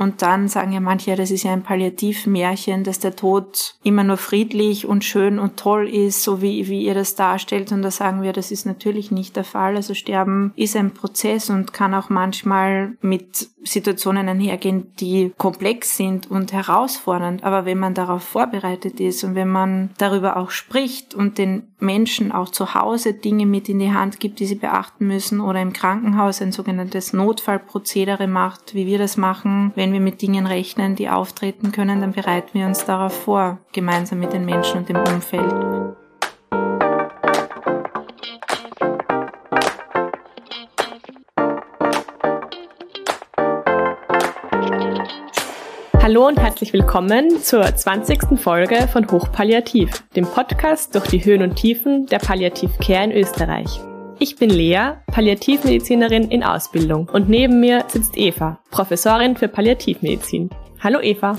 Und dann sagen ja manche, das ist ja ein Palliativmärchen, dass der Tod immer nur friedlich und schön und toll ist, so wie, wie ihr das darstellt. Und da sagen wir, das ist natürlich nicht der Fall. Also Sterben ist ein Prozess und kann auch manchmal mit Situationen einhergehen, die komplex sind und herausfordernd. Aber wenn man darauf vorbereitet ist und wenn man darüber auch spricht und den Menschen auch zu Hause Dinge mit in die Hand gibt, die sie beachten müssen oder im Krankenhaus ein sogenanntes Notfallprozedere macht, wie wir das machen, wenn wir mit Dingen rechnen, die auftreten können, dann bereiten wir uns darauf vor, gemeinsam mit den Menschen und dem Umfeld. Hallo und herzlich willkommen zur 20. Folge von Hochpalliativ, dem Podcast durch die Höhen und Tiefen der Palliativcare in Österreich. Ich bin Lea, Palliativmedizinerin in Ausbildung und neben mir sitzt Eva, Professorin für Palliativmedizin. Hallo Eva.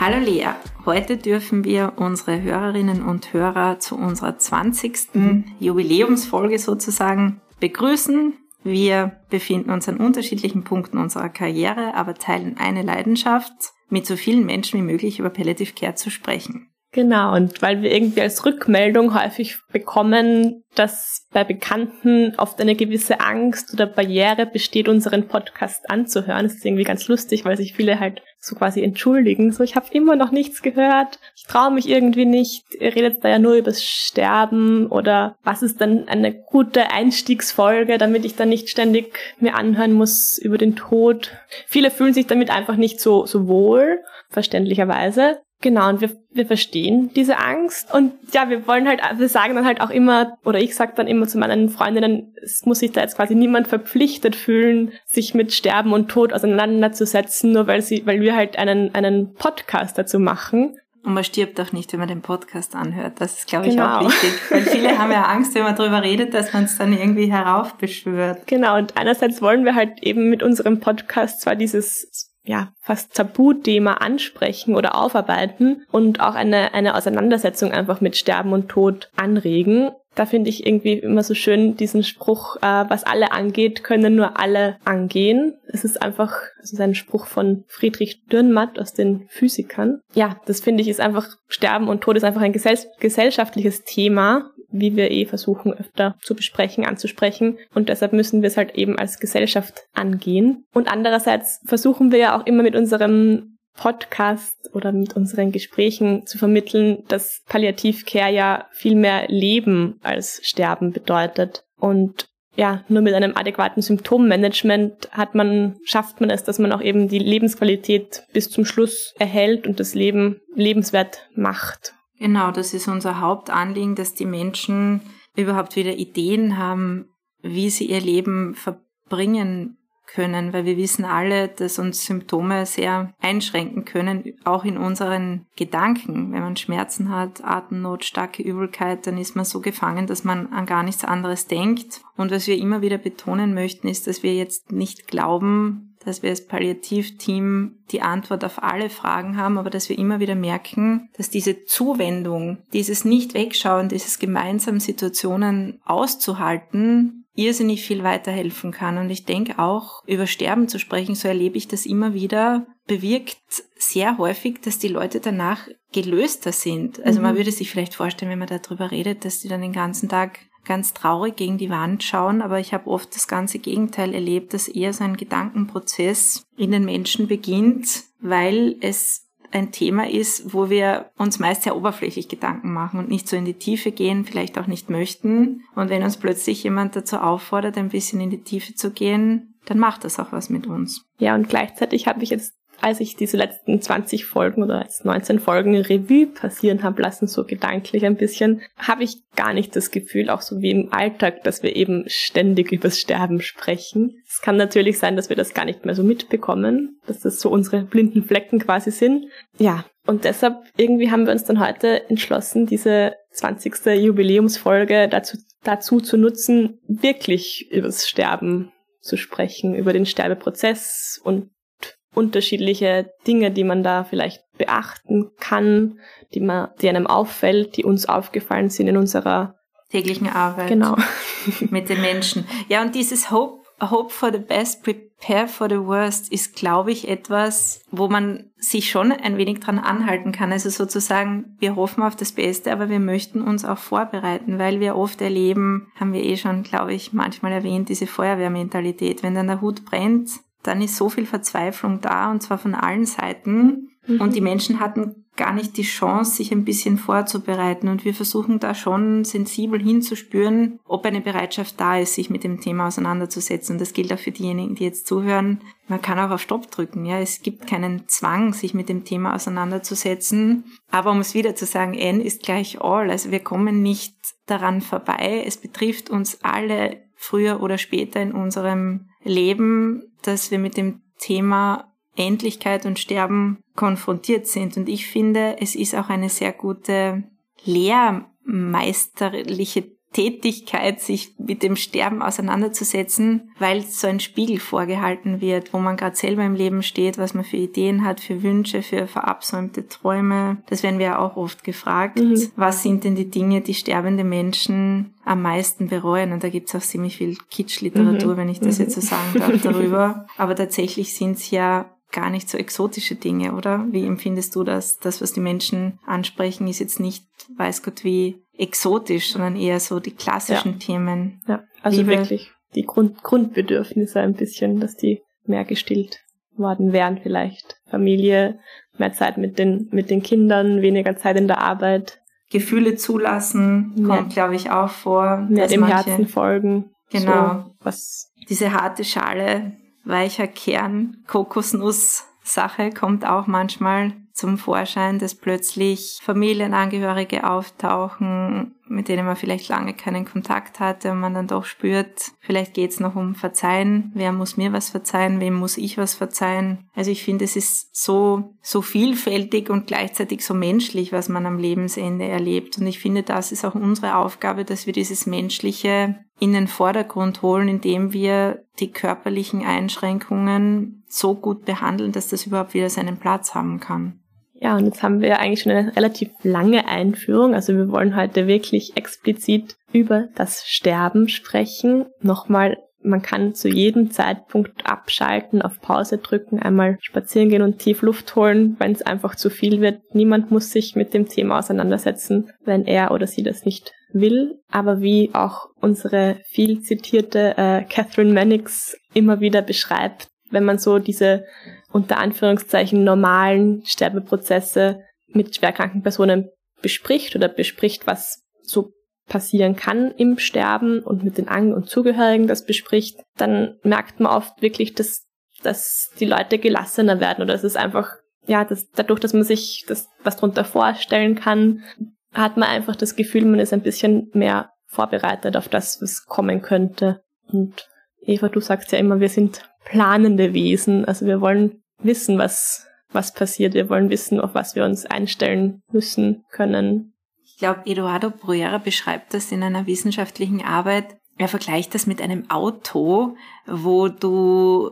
Hallo Lea, heute dürfen wir unsere Hörerinnen und Hörer zu unserer 20. Mhm. Jubiläumsfolge sozusagen begrüßen. Wir befinden uns an unterschiedlichen Punkten unserer Karriere, aber teilen eine Leidenschaft, mit so vielen Menschen wie möglich über Palliative Care zu sprechen. Genau, und weil wir irgendwie als Rückmeldung häufig bekommen, dass bei Bekannten oft eine gewisse Angst oder Barriere besteht, unseren Podcast anzuhören. Das ist irgendwie ganz lustig, weil sich viele halt so quasi entschuldigen. So, ich habe immer noch nichts gehört, ich traue mich irgendwie nicht, ihr redet da ja nur übers Sterben oder was ist dann eine gute Einstiegsfolge, damit ich dann nicht ständig mir anhören muss über den Tod. Viele fühlen sich damit einfach nicht so, so wohl, verständlicherweise. Genau, und wir, wir verstehen diese Angst. Und ja, wir wollen halt, wir sagen dann halt auch immer, oder ich sag dann immer zu meinen Freundinnen, es muss sich da jetzt quasi niemand verpflichtet fühlen, sich mit Sterben und Tod auseinanderzusetzen, nur weil sie, weil wir halt einen, einen Podcast dazu machen. Und man stirbt auch nicht, wenn man den Podcast anhört. Das ist, glaube ich, genau. auch wichtig. Weil viele haben ja Angst, wenn man darüber redet, dass man es dann irgendwie heraufbeschwört. Genau, und einerseits wollen wir halt eben mit unserem Podcast zwar dieses ja, fast Tabuthema ansprechen oder aufarbeiten und auch eine, eine Auseinandersetzung einfach mit Sterben und Tod anregen. Da finde ich irgendwie immer so schön diesen Spruch, äh, was alle angeht, können nur alle angehen. Es ist einfach, es ist ein Spruch von Friedrich Dürrenmatt aus den Physikern. Ja, das finde ich ist einfach, Sterben und Tod ist einfach ein gesell gesellschaftliches Thema wie wir eh versuchen öfter zu besprechen, anzusprechen. Und deshalb müssen wir es halt eben als Gesellschaft angehen. Und andererseits versuchen wir ja auch immer mit unserem Podcast oder mit unseren Gesprächen zu vermitteln, dass Palliativcare ja viel mehr Leben als Sterben bedeutet. Und ja, nur mit einem adäquaten Symptommanagement hat man, schafft man es, dass man auch eben die Lebensqualität bis zum Schluss erhält und das Leben lebenswert macht. Genau, das ist unser Hauptanliegen, dass die Menschen überhaupt wieder Ideen haben, wie sie ihr Leben verbringen können, weil wir wissen alle, dass uns Symptome sehr einschränken können, auch in unseren Gedanken. Wenn man Schmerzen hat, Atemnot, starke Übelkeit, dann ist man so gefangen, dass man an gar nichts anderes denkt. Und was wir immer wieder betonen möchten, ist, dass wir jetzt nicht glauben, dass wir als Palliativteam die Antwort auf alle Fragen haben, aber dass wir immer wieder merken, dass diese Zuwendung, dieses Nicht-Wegschauen, dieses gemeinsam Situationen auszuhalten, irrsinnig viel weiterhelfen kann. Und ich denke auch, über Sterben zu sprechen, so erlebe ich das immer wieder, bewirkt sehr häufig, dass die Leute danach gelöster sind. Also mhm. man würde sich vielleicht vorstellen, wenn man darüber redet, dass die dann den ganzen Tag ganz traurig gegen die Wand schauen, aber ich habe oft das ganze Gegenteil erlebt, dass eher so ein Gedankenprozess in den Menschen beginnt, weil es ein Thema ist, wo wir uns meist sehr oberflächlich Gedanken machen und nicht so in die Tiefe gehen, vielleicht auch nicht möchten. Und wenn uns plötzlich jemand dazu auffordert, ein bisschen in die Tiefe zu gehen, dann macht das auch was mit uns. Ja, und gleichzeitig habe ich jetzt als ich diese letzten 20 Folgen oder jetzt 19 Folgen Revue passieren habe lassen, so gedanklich ein bisschen, habe ich gar nicht das Gefühl, auch so wie im Alltag, dass wir eben ständig übers Sterben sprechen. Es kann natürlich sein, dass wir das gar nicht mehr so mitbekommen, dass das so unsere blinden Flecken quasi sind. Ja, und deshalb irgendwie haben wir uns dann heute entschlossen, diese 20. Jubiläumsfolge dazu, dazu zu nutzen, wirklich übers Sterben zu sprechen, über den Sterbeprozess und unterschiedliche Dinge, die man da vielleicht beachten kann, die man, die einem auffällt, die uns aufgefallen sind in unserer täglichen Arbeit. Genau. mit den Menschen. Ja, und dieses Hope, Hope for the Best, Prepare for the Worst ist, glaube ich, etwas, wo man sich schon ein wenig dran anhalten kann. Also sozusagen, wir hoffen auf das Beste, aber wir möchten uns auch vorbereiten, weil wir oft erleben, haben wir eh schon, glaube ich, manchmal erwähnt, diese Feuerwehrmentalität. Wenn dann der Hut brennt, dann ist so viel Verzweiflung da und zwar von allen Seiten. Mhm. Und die Menschen hatten gar nicht die Chance, sich ein bisschen vorzubereiten. Und wir versuchen da schon sensibel hinzuspüren, ob eine Bereitschaft da ist, sich mit dem Thema auseinanderzusetzen. Und das gilt auch für diejenigen, die jetzt zuhören. Man kann auch auf Stopp drücken. Ja, es gibt keinen Zwang, sich mit dem Thema auseinanderzusetzen. Aber um es wieder zu sagen, N ist gleich all. Also wir kommen nicht daran vorbei. Es betrifft uns alle früher oder später in unserem Leben, dass wir mit dem Thema Endlichkeit und Sterben konfrontiert sind. Und ich finde, es ist auch eine sehr gute lehrmeisterliche Tätigkeit, sich mit dem Sterben auseinanderzusetzen, weil so ein Spiegel vorgehalten wird, wo man gerade selber im Leben steht, was man für Ideen hat, für Wünsche, für verabsäumte Träume. Das werden wir ja auch oft gefragt. Mhm. Was sind denn die Dinge, die sterbende Menschen am meisten bereuen? Und da gibt's auch ziemlich viel Kitschliteratur, mhm. wenn ich das jetzt so sagen darf, darüber. Aber tatsächlich sind's ja gar nicht so exotische Dinge, oder? Wie empfindest du das? Das, was die Menschen ansprechen, ist jetzt nicht, weiß Gott wie, exotisch, sondern eher so die klassischen ja. Themen. Ja, also Liebe. wirklich die Grund Grundbedürfnisse ein bisschen, dass die mehr gestillt worden wären vielleicht. Familie, mehr Zeit mit den, mit den Kindern, weniger Zeit in der Arbeit. Gefühle zulassen, mehr, kommt, glaube ich, auch vor. Mehr dem manche, Herzen folgen. Genau. So, was diese harte Schale, weicher Kern, Kokosnuss-Sache kommt auch manchmal zum Vorschein, dass plötzlich Familienangehörige auftauchen, mit denen man vielleicht lange keinen Kontakt hatte und man dann doch spürt, vielleicht geht's noch um Verzeihen. Wer muss mir was verzeihen? Wem muss ich was verzeihen? Also ich finde, es ist so, so vielfältig und gleichzeitig so menschlich, was man am Lebensende erlebt. Und ich finde, das ist auch unsere Aufgabe, dass wir dieses Menschliche in den Vordergrund holen, indem wir die körperlichen Einschränkungen so gut behandeln, dass das überhaupt wieder seinen Platz haben kann. Ja, und jetzt haben wir eigentlich schon eine relativ lange Einführung. Also wir wollen heute wirklich explizit über das Sterben sprechen. Nochmal, man kann zu jedem Zeitpunkt abschalten, auf Pause drücken, einmal spazieren gehen und tief Luft holen, wenn es einfach zu viel wird. Niemand muss sich mit dem Thema auseinandersetzen, wenn er oder sie das nicht will. Aber wie auch unsere viel zitierte äh, Catherine Mannix immer wieder beschreibt, wenn man so diese unter Anführungszeichen normalen Sterbeprozesse mit schwerkranken Personen bespricht oder bespricht, was so passieren kann im Sterben und mit den Ang- und Zugehörigen das bespricht, dann merkt man oft wirklich, dass, dass die Leute gelassener werden oder es ist einfach, ja, dass, dadurch, dass man sich das was drunter vorstellen kann, hat man einfach das Gefühl, man ist ein bisschen mehr vorbereitet auf das, was kommen könnte. Und Eva, du sagst ja immer, wir sind planende Wesen, also wir wollen wissen, was, was passiert. Wir wollen wissen, auf was wir uns einstellen müssen, können. Ich glaube, Eduardo Bruera beschreibt das in einer wissenschaftlichen Arbeit. Er vergleicht das mit einem Auto, wo du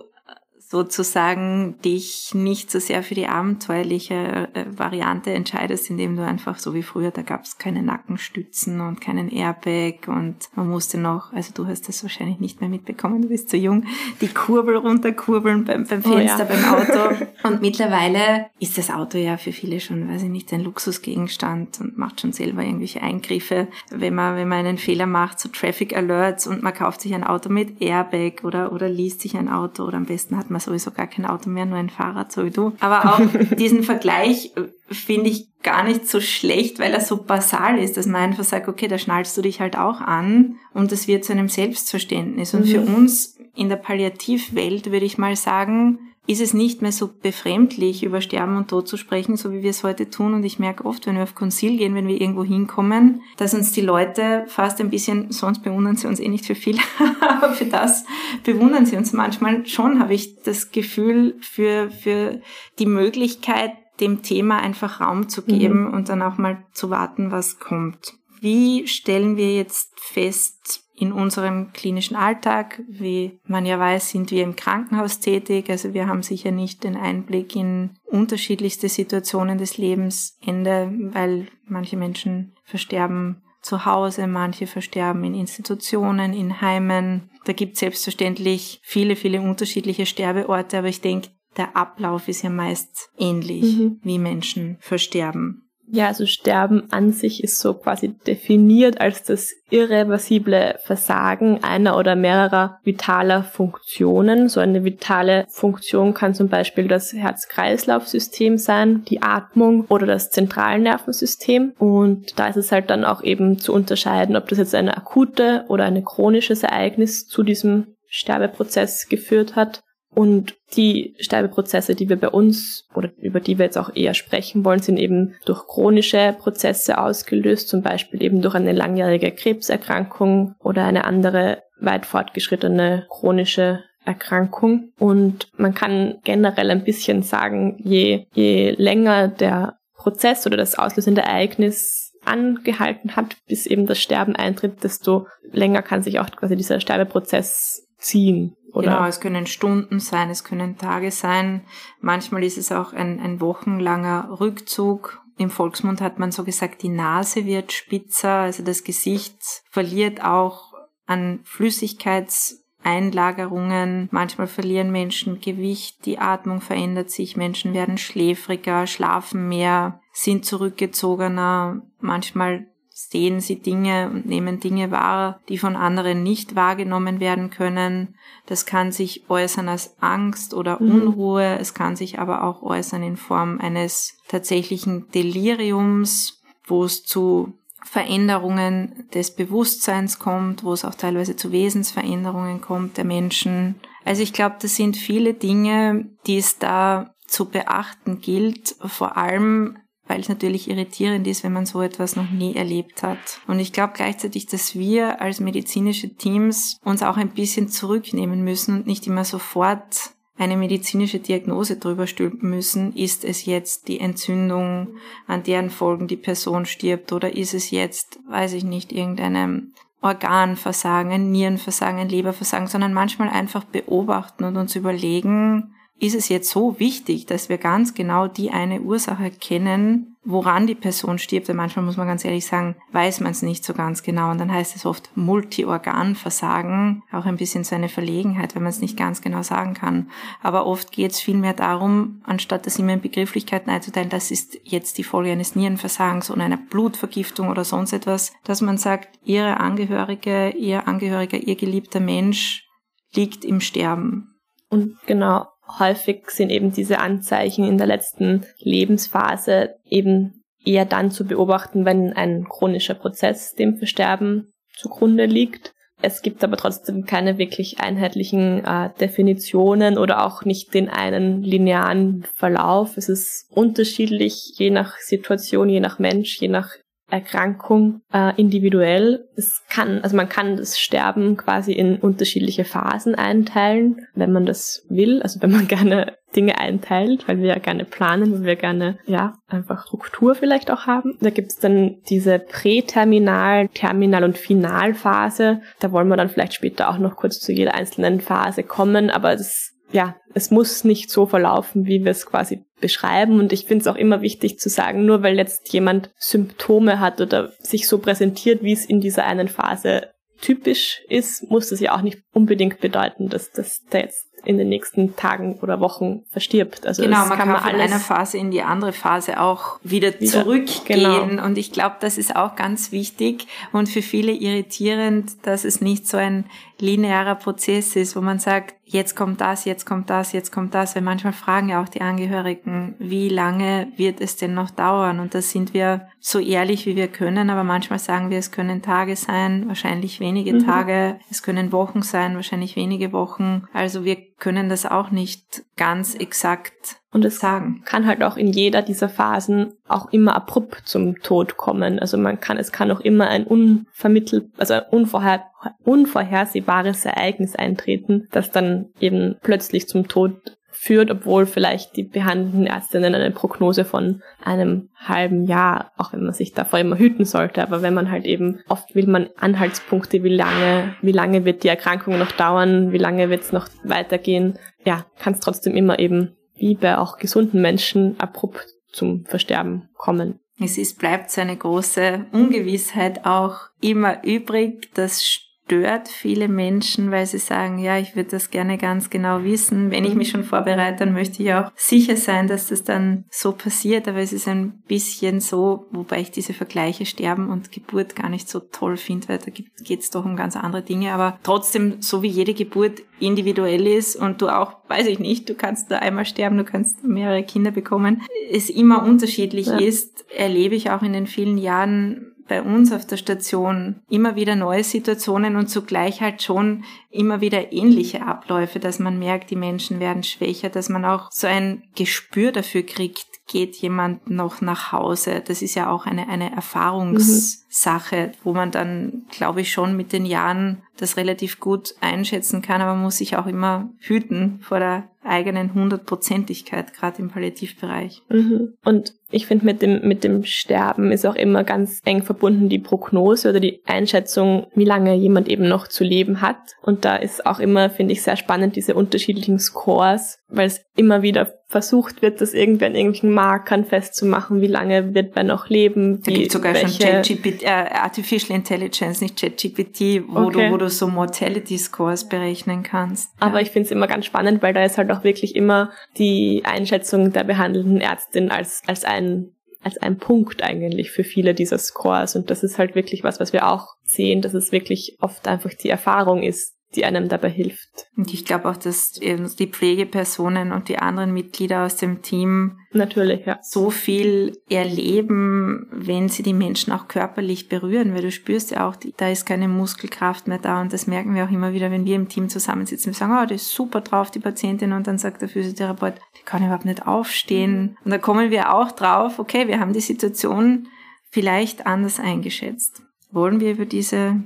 sozusagen dich nicht so sehr für die abenteuerliche äh, Variante entscheidest, indem du einfach so wie früher, da gab es keine Nackenstützen und keinen Airbag und man musste noch, also du hast das wahrscheinlich nicht mehr mitbekommen, du bist zu jung, die Kurbel runterkurbeln beim, beim Fenster, oh ja. beim Auto. Und mittlerweile ist das Auto ja für viele schon, weiß ich nicht, ein Luxusgegenstand und macht schon selber irgendwelche Eingriffe, wenn man, wenn man einen Fehler macht, so Traffic Alerts und man kauft sich ein Auto mit Airbag oder, oder liest sich ein Auto oder am besten hat man sowieso gar kein Auto mehr, nur ein Fahrrad, so wie du. Aber auch diesen Vergleich äh, finde ich gar nicht so schlecht, weil er so basal ist, dass man einfach sagt, okay, da schnallst du dich halt auch an und das wird zu einem Selbstverständnis. Und mhm. für uns in der Palliativwelt würde ich mal sagen, ist es nicht mehr so befremdlich, über Sterben und Tod zu sprechen, so wie wir es heute tun. Und ich merke oft, wenn wir auf Konzil gehen, wenn wir irgendwo hinkommen, dass uns die Leute fast ein bisschen, sonst bewundern sie uns eh nicht für viel, aber für das bewundern sie uns manchmal schon, habe ich das Gefühl, für, für die Möglichkeit, dem Thema einfach Raum zu geben mhm. und dann auch mal zu warten, was kommt. Wie stellen wir jetzt fest, in unserem klinischen Alltag. Wie man ja weiß, sind wir im Krankenhaus tätig, also wir haben sicher nicht den Einblick in unterschiedlichste Situationen des Lebensende, weil manche Menschen versterben zu Hause, manche versterben in Institutionen, in Heimen. Da gibt es selbstverständlich viele, viele unterschiedliche Sterbeorte, aber ich denke, der Ablauf ist ja meist ähnlich, mhm. wie Menschen versterben. Ja, also Sterben an sich ist so quasi definiert als das irreversible Versagen einer oder mehrerer vitaler Funktionen. So eine vitale Funktion kann zum Beispiel das Herz-Kreislauf-System sein, die Atmung oder das Zentralnervensystem. Und da ist es halt dann auch eben zu unterscheiden, ob das jetzt eine akute oder ein chronisches Ereignis zu diesem Sterbeprozess geführt hat. Und die Sterbeprozesse, die wir bei uns oder über die wir jetzt auch eher sprechen wollen, sind eben durch chronische Prozesse ausgelöst, zum Beispiel eben durch eine langjährige Krebserkrankung oder eine andere weit fortgeschrittene chronische Erkrankung. Und man kann generell ein bisschen sagen, je, je länger der Prozess oder das auslösende Ereignis angehalten hat, bis eben das Sterben eintritt, desto länger kann sich auch quasi dieser Sterbeprozess ziehen. Oder? Genau, es können Stunden sein, es können Tage sein. Manchmal ist es auch ein, ein wochenlanger Rückzug. Im Volksmund hat man so gesagt, die Nase wird spitzer, also das Gesicht verliert auch an Flüssigkeitseinlagerungen. Manchmal verlieren Menschen Gewicht, die Atmung verändert sich, Menschen werden schläfriger, schlafen mehr, sind zurückgezogener. Manchmal sehen sie Dinge und nehmen Dinge wahr, die von anderen nicht wahrgenommen werden können. Das kann sich äußern als Angst oder mhm. Unruhe, es kann sich aber auch äußern in Form eines tatsächlichen Deliriums, wo es zu Veränderungen des Bewusstseins kommt, wo es auch teilweise zu Wesensveränderungen kommt der Menschen. Also ich glaube, das sind viele Dinge, die es da zu beachten gilt, vor allem weil es natürlich irritierend ist, wenn man so etwas noch nie erlebt hat. Und ich glaube gleichzeitig, dass wir als medizinische Teams uns auch ein bisschen zurücknehmen müssen und nicht immer sofort eine medizinische Diagnose drüber stülpen müssen. Ist es jetzt die Entzündung, an deren Folgen die Person stirbt, oder ist es jetzt, weiß ich nicht, irgendeinem Organversagen, ein Nierenversagen, ein Leberversagen, sondern manchmal einfach beobachten und uns überlegen, ist es jetzt so wichtig, dass wir ganz genau die eine Ursache kennen, woran die Person stirbt. Weil manchmal muss man ganz ehrlich sagen, weiß man es nicht so ganz genau. Und dann heißt es oft Multiorganversagen, auch ein bisschen so eine Verlegenheit, wenn man es nicht ganz genau sagen kann. Aber oft geht es vielmehr darum, anstatt das immer in Begrifflichkeiten einzuteilen, das ist jetzt die Folge eines Nierenversagens oder einer Blutvergiftung oder sonst etwas, dass man sagt, ihre Angehörige, ihr Angehöriger, ihr geliebter Mensch liegt im Sterben. Und genau, häufig sind eben diese Anzeichen in der letzten Lebensphase eben eher dann zu beobachten, wenn ein chronischer Prozess dem Versterben zugrunde liegt. Es gibt aber trotzdem keine wirklich einheitlichen äh, Definitionen oder auch nicht den einen linearen Verlauf. Es ist unterschiedlich, je nach Situation, je nach Mensch, je nach Erkrankung äh, individuell. Es kann, also man kann das Sterben quasi in unterschiedliche Phasen einteilen, wenn man das will, also wenn man gerne Dinge einteilt, weil wir ja gerne planen, weil wir gerne ja einfach Struktur vielleicht auch haben. Da gibt's dann diese Präterminal, Terminal und Finalphase. Da wollen wir dann vielleicht später auch noch kurz zu jeder einzelnen Phase kommen, aber das ja, es muss nicht so verlaufen, wie wir es quasi beschreiben. Und ich finde es auch immer wichtig zu sagen, nur weil jetzt jemand Symptome hat oder sich so präsentiert, wie es in dieser einen Phase typisch ist, muss das ja auch nicht unbedingt bedeuten, dass, dass der jetzt in den nächsten Tagen oder Wochen verstirbt. Also genau, man kann, man von einer Phase in die andere Phase auch wieder, wieder zurückgehen. Genau. Und ich glaube, das ist auch ganz wichtig und für viele irritierend, dass es nicht so ein linearer Prozess ist, wo man sagt, jetzt kommt das, jetzt kommt das, jetzt kommt das. Weil manchmal fragen ja auch die Angehörigen, wie lange wird es denn noch dauern? Und da sind wir so ehrlich, wie wir können, aber manchmal sagen wir, es können Tage sein, wahrscheinlich wenige mhm. Tage, es können Wochen sein, wahrscheinlich wenige Wochen. Also wir können das auch nicht ganz exakt und es sagen. kann halt auch in jeder dieser Phasen auch immer abrupt zum Tod kommen. Also man kann, es kann auch immer ein unvermittelt, also ein unvorher, unvorhersehbares Ereignis eintreten, das dann eben plötzlich zum Tod führt, obwohl vielleicht die behandelnden Ärztinnen eine Prognose von einem halben Jahr, auch wenn man sich davor immer hüten sollte, aber wenn man halt eben, oft will man Anhaltspunkte, wie lange, wie lange wird die Erkrankung noch dauern, wie lange wird es noch weitergehen, ja, kann es trotzdem immer eben, wie bei auch gesunden Menschen, abrupt zum Versterben kommen. Es ist, bleibt so eine große Ungewissheit auch immer übrig. Das stört viele Menschen, weil sie sagen, ja, ich würde das gerne ganz genau wissen. Wenn ich mich schon vorbereite, dann möchte ich auch sicher sein, dass das dann so passiert. Aber es ist ein bisschen so, wobei ich diese Vergleiche Sterben und Geburt gar nicht so toll finde, weil da geht es doch um ganz andere Dinge. Aber trotzdem, so wie jede Geburt individuell ist und du auch, weiß ich nicht, du kannst da einmal sterben, du kannst mehrere Kinder bekommen, es immer unterschiedlich ja. ist, erlebe ich auch in den vielen Jahren bei uns auf der Station immer wieder neue Situationen und zugleich halt schon immer wieder ähnliche Abläufe, dass man merkt, die Menschen werden schwächer, dass man auch so ein Gespür dafür kriegt, geht jemand noch nach Hause. Das ist ja auch eine, eine Erfahrungssache, mhm. wo man dann, glaube ich, schon mit den Jahren das relativ gut einschätzen kann, aber man muss sich auch immer hüten vor der eigenen Hundertprozentigkeit, gerade im Palliativbereich. Mhm. Und ich finde, mit dem, mit dem Sterben ist auch immer ganz eng verbunden die Prognose oder die Einschätzung, wie lange jemand eben noch zu leben hat. Und da ist auch immer, finde ich, sehr spannend, diese unterschiedlichen Scores, weil es immer wieder versucht wird, das irgendwie an irgendwelchen Markern festzumachen, wie lange wird man noch leben. Da gibt sogar welche... schon ChatGPT, äh, Artificial Intelligence, nicht ChatGPT, wo, okay. du, wo du so Mortality Scores berechnen kannst. Aber ja. ich finde es immer ganz spannend, weil da ist halt auch wirklich immer die Einschätzung der behandelnden Ärztin als, als ein als ein Punkt eigentlich für viele dieser Scores. Und das ist halt wirklich was, was wir auch sehen, dass es wirklich oft einfach die Erfahrung ist, die einem dabei hilft. Und ich glaube auch, dass die Pflegepersonen und die anderen Mitglieder aus dem Team natürlich ja. so viel erleben, wenn sie die Menschen auch körperlich berühren, weil du spürst ja auch, da ist keine Muskelkraft mehr da und das merken wir auch immer wieder, wenn wir im Team zusammensitzen. Wir sagen, oh, die ist super drauf, die Patientin und dann sagt der Physiotherapeut, die kann überhaupt nicht aufstehen. Und da kommen wir auch drauf, okay, wir haben die Situation vielleicht anders eingeschätzt. Wollen wir über diese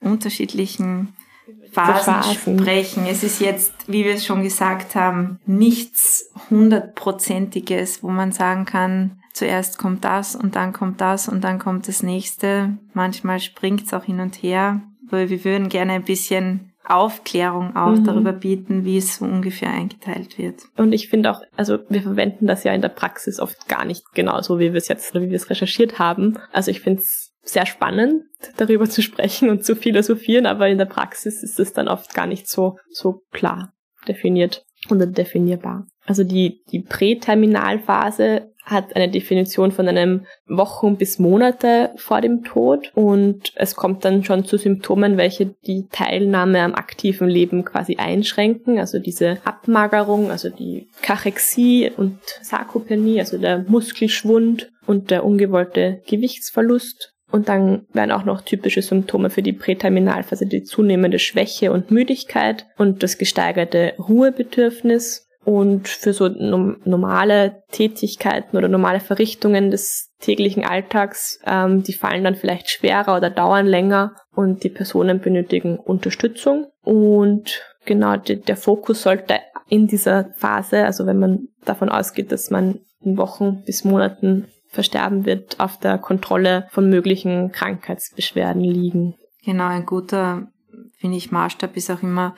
unterschiedlichen Phasen, sprechen. Es ist jetzt, wie wir es schon gesagt haben, nichts hundertprozentiges, wo man sagen kann, zuerst kommt das und dann kommt das und dann kommt das nächste. Manchmal springt es auch hin und her, weil wir würden gerne ein bisschen Aufklärung auch mhm. darüber bieten, wie es so ungefähr eingeteilt wird. Und ich finde auch, also wir verwenden das ja in der Praxis oft gar nicht genauso, wie wir es jetzt oder wie wir es recherchiert haben. Also ich finde es sehr spannend, darüber zu sprechen und zu philosophieren, aber in der Praxis ist es dann oft gar nicht so, so klar definiert oder definierbar. Also die, die Präterminalphase hat eine Definition von einem Wochen bis Monate vor dem Tod und es kommt dann schon zu Symptomen, welche die Teilnahme am aktiven Leben quasi einschränken. Also diese Abmagerung, also die Kachexie und Sarkopenie, also der Muskelschwund und der ungewollte Gewichtsverlust und dann werden auch noch typische Symptome für die Präterminalphase die zunehmende Schwäche und Müdigkeit und das gesteigerte Ruhebedürfnis. Und für so normale Tätigkeiten oder normale Verrichtungen des täglichen Alltags, ähm, die fallen dann vielleicht schwerer oder dauern länger und die Personen benötigen Unterstützung. Und genau die, der Fokus sollte in dieser Phase, also wenn man davon ausgeht, dass man in Wochen bis Monaten versterben wird, auf der Kontrolle von möglichen Krankheitsbeschwerden liegen. Genau, ein guter, finde ich, Maßstab ist auch immer,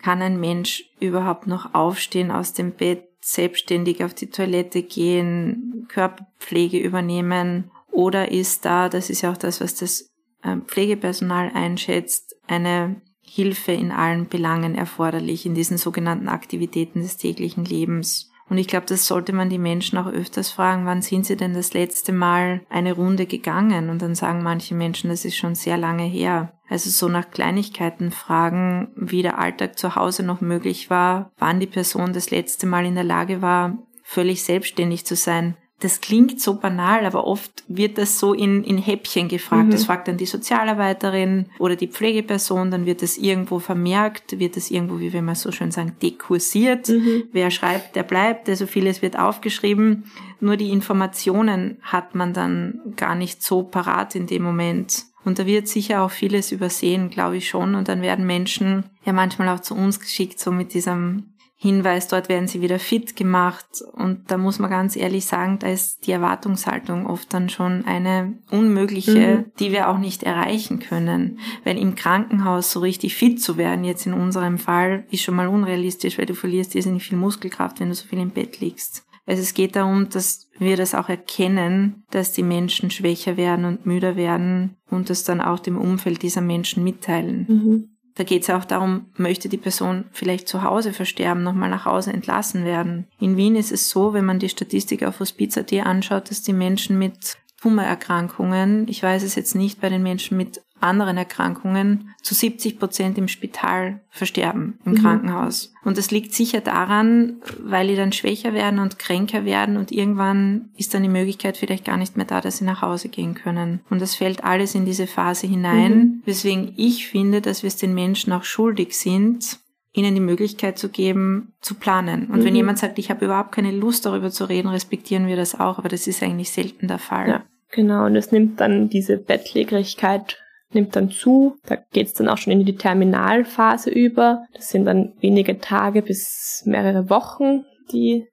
kann ein Mensch überhaupt noch aufstehen aus dem Bett, selbstständig auf die Toilette gehen, Körperpflege übernehmen oder ist da, das ist ja auch das, was das ähm, Pflegepersonal einschätzt, eine Hilfe in allen Belangen erforderlich in diesen sogenannten Aktivitäten des täglichen Lebens. Und ich glaube, das sollte man die Menschen auch öfters fragen, wann sind sie denn das letzte Mal eine Runde gegangen? Und dann sagen manche Menschen, das ist schon sehr lange her. Also so nach Kleinigkeiten fragen, wie der Alltag zu Hause noch möglich war, wann die Person das letzte Mal in der Lage war, völlig selbstständig zu sein das klingt so banal, aber oft wird das so in, in Häppchen gefragt. Mhm. Das fragt dann die Sozialarbeiterin oder die Pflegeperson, dann wird das irgendwo vermerkt, wird das irgendwo, wie wir mal so schön sagen, dekursiert. Mhm. Wer schreibt, der bleibt. Also vieles wird aufgeschrieben. Nur die Informationen hat man dann gar nicht so parat in dem Moment. Und da wird sicher auch vieles übersehen, glaube ich schon. Und dann werden Menschen ja manchmal auch zu uns geschickt, so mit diesem Hinweis, dort werden sie wieder fit gemacht. Und da muss man ganz ehrlich sagen, da ist die Erwartungshaltung oft dann schon eine unmögliche, mhm. die wir auch nicht erreichen können. Weil im Krankenhaus so richtig fit zu werden, jetzt in unserem Fall, ist schon mal unrealistisch, weil du verlierst irrsinnig viel Muskelkraft, wenn du so viel im Bett liegst. Also es geht darum, dass wir das auch erkennen, dass die Menschen schwächer werden und müder werden und das dann auch dem Umfeld dieser Menschen mitteilen. Mhm. Da geht es auch darum, möchte die Person vielleicht zu Hause versterben, nochmal nach Hause entlassen werden. In Wien ist es so, wenn man die Statistik auf Hospiz.at anschaut, dass die Menschen mit Tumorerkrankungen, ich weiß es jetzt nicht bei den Menschen mit anderen Erkrankungen zu 70 Prozent im Spital versterben, im mhm. Krankenhaus. Und das liegt sicher daran, weil die dann schwächer werden und kränker werden und irgendwann ist dann die Möglichkeit vielleicht gar nicht mehr da, dass sie nach Hause gehen können. Und das fällt alles in diese Phase hinein, mhm. weswegen ich finde, dass wir es den Menschen auch schuldig sind, ihnen die Möglichkeit zu geben, zu planen. Und mhm. wenn jemand sagt, ich habe überhaupt keine Lust darüber zu reden, respektieren wir das auch, aber das ist eigentlich selten der Fall. Ja. Genau, und es nimmt dann diese Bettlägerigkeit nimmt dann zu. Da geht es dann auch schon in die Terminalphase über. Das sind dann wenige Tage bis mehrere Wochen die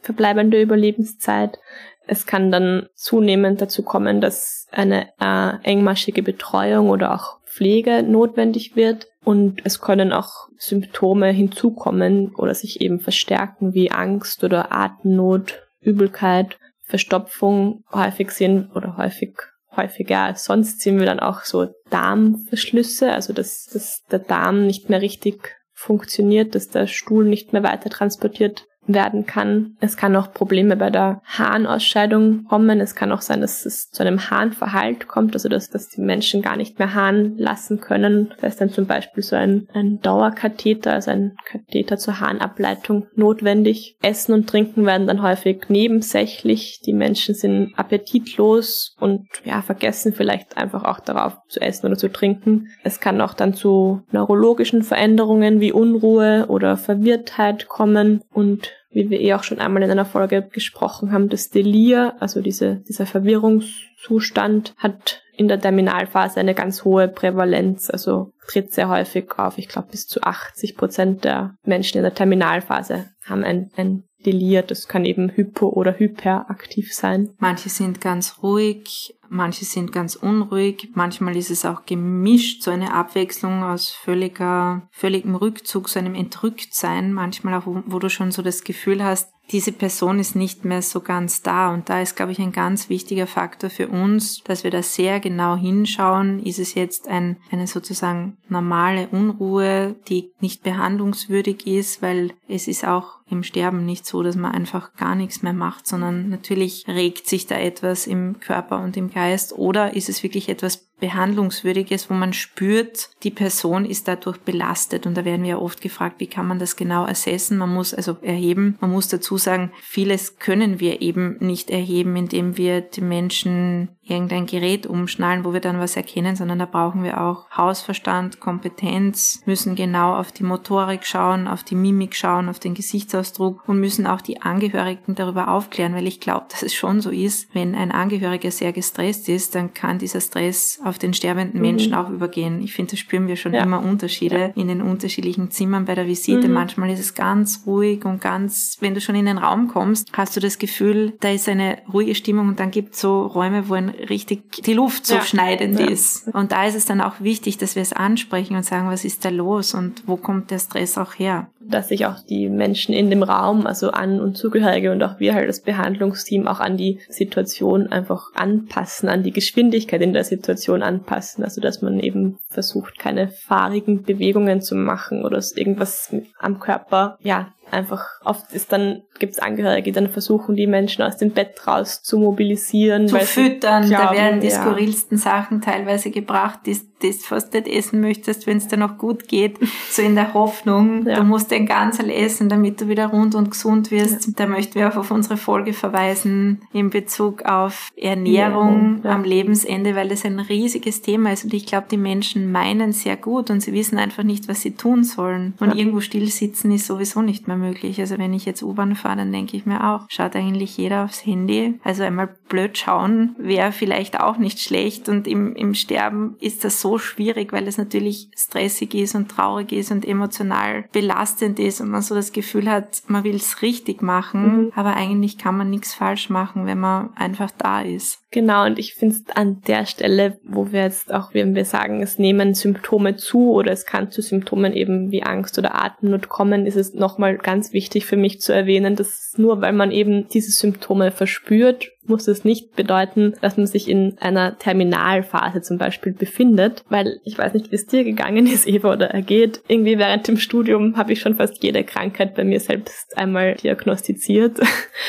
verbleibende Überlebenszeit. Es kann dann zunehmend dazu kommen, dass eine äh, engmaschige Betreuung oder auch Pflege notwendig wird und es können auch Symptome hinzukommen oder sich eben verstärken wie Angst oder Atemnot, Übelkeit, Verstopfung häufig sind oder häufig häufiger. Sonst sehen wir dann auch so Darmverschlüsse, also dass, dass der Darm nicht mehr richtig funktioniert, dass der Stuhl nicht mehr weiter transportiert werden kann. Es kann auch Probleme bei der Harnausscheidung kommen. Es kann auch sein, dass es zu einem Harnverhalt kommt, also dass, dass die Menschen gar nicht mehr Harn lassen können. Da ist dann zum Beispiel so ein, ein Dauerkatheter, also ein Katheter zur Harnableitung notwendig. Essen und Trinken werden dann häufig nebensächlich. Die Menschen sind appetitlos und ja, vergessen vielleicht einfach auch darauf zu essen oder zu trinken. Es kann auch dann zu neurologischen Veränderungen wie Unruhe oder Verwirrtheit kommen und wie wir eh auch schon einmal in einer Folge gesprochen haben, das Delir, also diese, dieser Verwirrungszustand, hat in der Terminalphase eine ganz hohe Prävalenz, also tritt sehr häufig auf. Ich glaube, bis zu 80 Prozent der Menschen in der Terminalphase haben ein, ein Delir. Das kann eben hypo- oder hyperaktiv sein. Manche sind ganz ruhig, manche sind ganz unruhig, manchmal ist es auch gemischt, so eine Abwechslung aus völliger, völligem Rückzug, so einem Entrücktsein, manchmal auch, wo, du schon so das Gefühl hast, diese Person ist nicht mehr so ganz da. Und da ist, glaube ich, ein ganz wichtiger Faktor für uns, dass wir da sehr genau hinschauen. Ist es jetzt ein, eine sozusagen normale Unruhe, die nicht behandlungswürdig ist, weil es ist auch im Sterben nicht so, dass man einfach gar nichts mehr macht, sondern natürlich regt sich da etwas im Körper und im Geist oder ist es wirklich etwas Behandlungswürdiges, wo man spürt, die Person ist dadurch belastet. Und da werden wir ja oft gefragt, wie kann man das genau assessen? Man muss also erheben, man muss dazu sagen, vieles können wir eben nicht erheben, indem wir den Menschen irgendein Gerät umschnallen, wo wir dann was erkennen, sondern da brauchen wir auch Hausverstand, Kompetenz, müssen genau auf die Motorik schauen, auf die Mimik schauen, auf den Gesichtsausdruck und müssen auch die Angehörigen darüber aufklären, weil ich glaube, dass es schon so ist, wenn ein Angehöriger sehr gestresst ist, dann kann dieser Stress auf den sterbenden Menschen mhm. auch übergehen. Ich finde, da spüren wir schon ja. immer Unterschiede ja. in den unterschiedlichen Zimmern bei der Visite. Mhm. Manchmal ist es ganz ruhig und ganz, wenn du schon in den Raum kommst, hast du das Gefühl, da ist eine ruhige Stimmung und dann gibt es so Räume, wo ein richtig die Luft so ja. schneidend ist. Und da ist es dann auch wichtig, dass wir es ansprechen und sagen, was ist da los und wo kommt der Stress auch her? Dass sich auch die Menschen in dem Raum, also an und Zugehörige und auch wir halt das Behandlungsteam auch an die Situation einfach anpassen, an die Geschwindigkeit in der Situation anpassen. Also dass man eben versucht, keine fahrigen Bewegungen zu machen oder irgendwas am Körper, ja, einfach oft ist dann gibt's Angehörige, die dann versuchen, die Menschen aus dem Bett raus zu mobilisieren. Zu füttern, glauben, da werden die ja. skurrilsten Sachen teilweise gebracht, die du fast nicht essen möchtest, wenn es dir noch gut geht, so in der Hoffnung, ja. du musst den Ganzel essen, damit du wieder rund und gesund wirst. Ja. Da möchten wir auch auf unsere Folge verweisen in Bezug auf Ernährung am Lebensende, weil das ein riesiges Thema ist und ich glaube, die Menschen meinen sehr gut und sie wissen einfach nicht, was sie tun sollen. Und irgendwo still sitzen ist sowieso nicht mehr möglich. Also wenn ich jetzt U-Bahn fahre, dann denke ich mir auch, schaut eigentlich jeder aufs Handy. Also einmal blöd schauen, wäre vielleicht auch nicht schlecht. Und im, im Sterben ist das so schwierig, weil es natürlich stressig ist und traurig ist und emotional belastend ist und man so das Gefühl hat, man will es richtig machen, mhm. aber eigentlich kann man nichts falsch machen, wenn man einfach da ist. Genau, und ich finde es an der Stelle, wo wir jetzt auch, wenn wir sagen, es nehmen Symptome zu oder es kann zu Symptomen eben wie Angst oder Atemnot kommen, ist es nochmal ganz wichtig für mich zu erwähnen, dass nur weil man eben diese Symptome verspürt, muss es nicht bedeuten, dass man sich in einer Terminalphase zum Beispiel befindet, weil ich weiß nicht, wie es dir gegangen ist, Eva, oder ergeht. Irgendwie während dem Studium habe ich schon fast jede Krankheit bei mir selbst einmal diagnostiziert.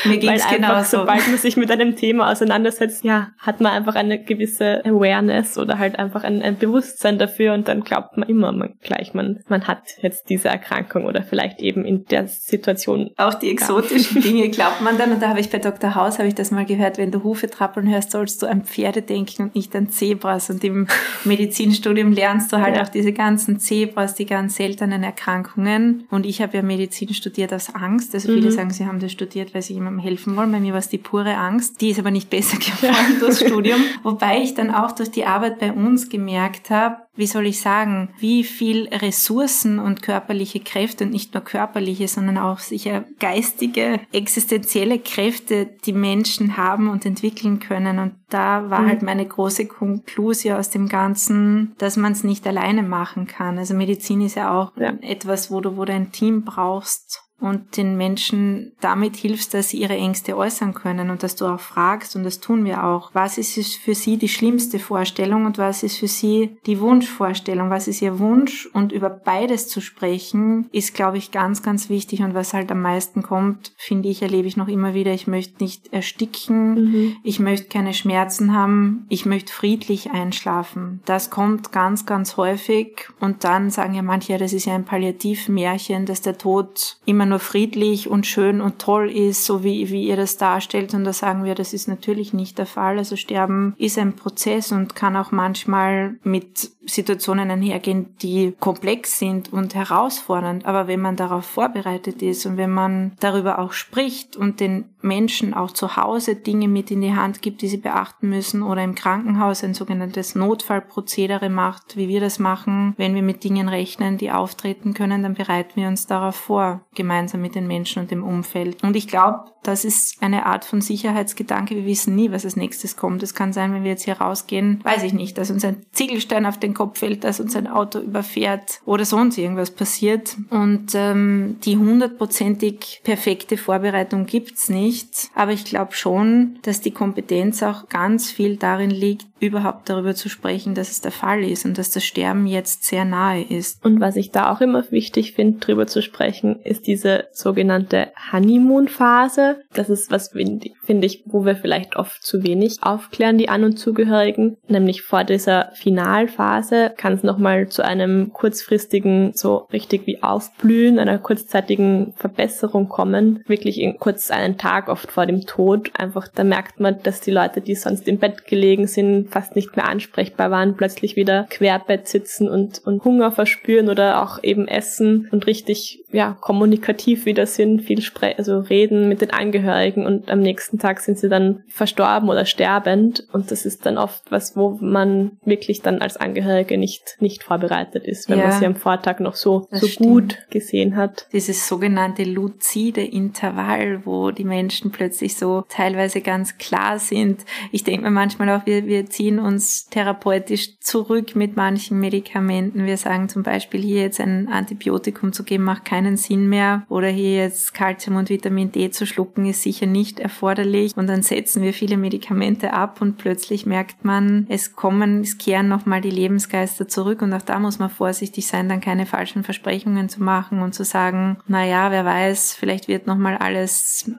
Mir ging's weil einfach, so. sobald man sich mit einem Thema auseinandersetzt, ja, hat man einfach eine gewisse Awareness oder halt einfach ein, ein Bewusstsein dafür und dann glaubt man immer man, gleich, man, man hat jetzt diese Erkrankung oder vielleicht eben in der Situation. Auch die exotischen Dinge glaubt man dann und da habe ich bei Dr. Haus, habe ich das mal gehört, wenn du Hufe trappeln hörst, sollst du an Pferde denken und nicht an Zebras. Und im Medizinstudium lernst du halt ja. auch diese ganzen Zebras, die ganz seltenen Erkrankungen. Und ich habe ja Medizin studiert aus Angst. Also viele mhm. sagen, sie haben das studiert, weil sie jemandem helfen wollen. Bei mir war es die pure Angst. Die ist aber nicht besser geworden durchs Studium. Wobei ich dann auch durch die Arbeit bei uns gemerkt habe, wie soll ich sagen, wie viel Ressourcen und körperliche Kräfte und nicht nur körperliche, sondern auch sicher geistige, existenzielle Kräfte die Menschen haben und entwickeln können. Und da war mhm. halt meine große Konklusion aus dem Ganzen, dass man es nicht alleine machen kann. Also Medizin ist ja auch ja. etwas, wo du, wo du ein Team brauchst und den Menschen damit hilfst, dass sie ihre Ängste äußern können und dass du auch fragst, und das tun wir auch, was ist für sie die schlimmste Vorstellung und was ist für sie die Wunschvorstellung, was ist ihr Wunsch? Und über beides zu sprechen, ist, glaube ich, ganz, ganz wichtig. Und was halt am meisten kommt, finde ich, erlebe ich noch immer wieder, ich möchte nicht ersticken, mhm. ich möchte keine Schmerzen haben, ich möchte friedlich einschlafen. Das kommt ganz, ganz häufig. Und dann sagen ja manche, das ist ja ein Palliativmärchen, dass der Tod immer nur friedlich und schön und toll ist, so wie, wie ihr das darstellt. Und da sagen wir, das ist natürlich nicht der Fall. Also Sterben ist ein Prozess und kann auch manchmal mit Situationen einhergehen, die komplex sind und herausfordernd. Aber wenn man darauf vorbereitet ist und wenn man darüber auch spricht und den Menschen auch zu Hause Dinge mit in die Hand gibt, die sie beachten müssen oder im Krankenhaus ein sogenanntes Notfallprozedere macht, wie wir das machen, wenn wir mit Dingen rechnen, die auftreten können, dann bereiten wir uns darauf vor, gemeinsam mit den Menschen und dem Umfeld. Und ich glaube, das ist eine Art von Sicherheitsgedanke. Wir wissen nie, was als nächstes kommt. Es kann sein, wenn wir jetzt hier rausgehen, weiß ich nicht, dass uns ein Ziegelstein auf den Kopf fällt, dass uns ein Auto überfährt oder sonst irgendwas passiert. Und ähm, die hundertprozentig perfekte Vorbereitung gibt's nicht. Aber ich glaube schon, dass die Kompetenz auch ganz viel darin liegt, überhaupt darüber zu sprechen, dass es der Fall ist und dass das Sterben jetzt sehr nahe ist. Und was ich da auch immer wichtig finde, darüber zu sprechen, ist diese sogenannte Honeymoon-Phase. Das ist was, finde ich, wo wir vielleicht oft zu wenig aufklären, die An- und Zugehörigen. Nämlich vor dieser Finalphase kann es nochmal zu einem kurzfristigen, so richtig wie Aufblühen, einer kurzzeitigen Verbesserung kommen. Wirklich in kurz einen Tag oft vor dem Tod. Einfach, da merkt man, dass die Leute, die sonst im Bett gelegen sind, fast nicht mehr ansprechbar waren, plötzlich wieder querbett sitzen und, und Hunger verspüren oder auch eben essen und richtig, ja, kommunikativ wieder sind, viel spre also reden mit den Angehörigen und am nächsten Tag sind sie dann verstorben oder sterbend und das ist dann oft was, wo man wirklich dann als Angehörige nicht, nicht vorbereitet ist, wenn ja, man sie am Vortag noch so, so gut gesehen hat. Dieses sogenannte luzide Intervall, wo die Menschen plötzlich so teilweise ganz klar sind. Ich denke mir manchmal auch, wir, wir ziehen uns therapeutisch zurück mit manchen Medikamenten. Wir sagen zum Beispiel, hier jetzt ein Antibiotikum zu geben, macht keinen Sinn mehr. Oder hier jetzt Kalzium und Vitamin D zu schlucken, ist sicher nicht erforderlich. Und dann setzen wir viele Medikamente ab und plötzlich merkt man, es kommen, es kehren nochmal die Lebensgeister zurück. Und auch da muss man vorsichtig sein, dann keine falschen Versprechungen zu machen und zu sagen, na wer weiß, vielleicht wird nochmal alles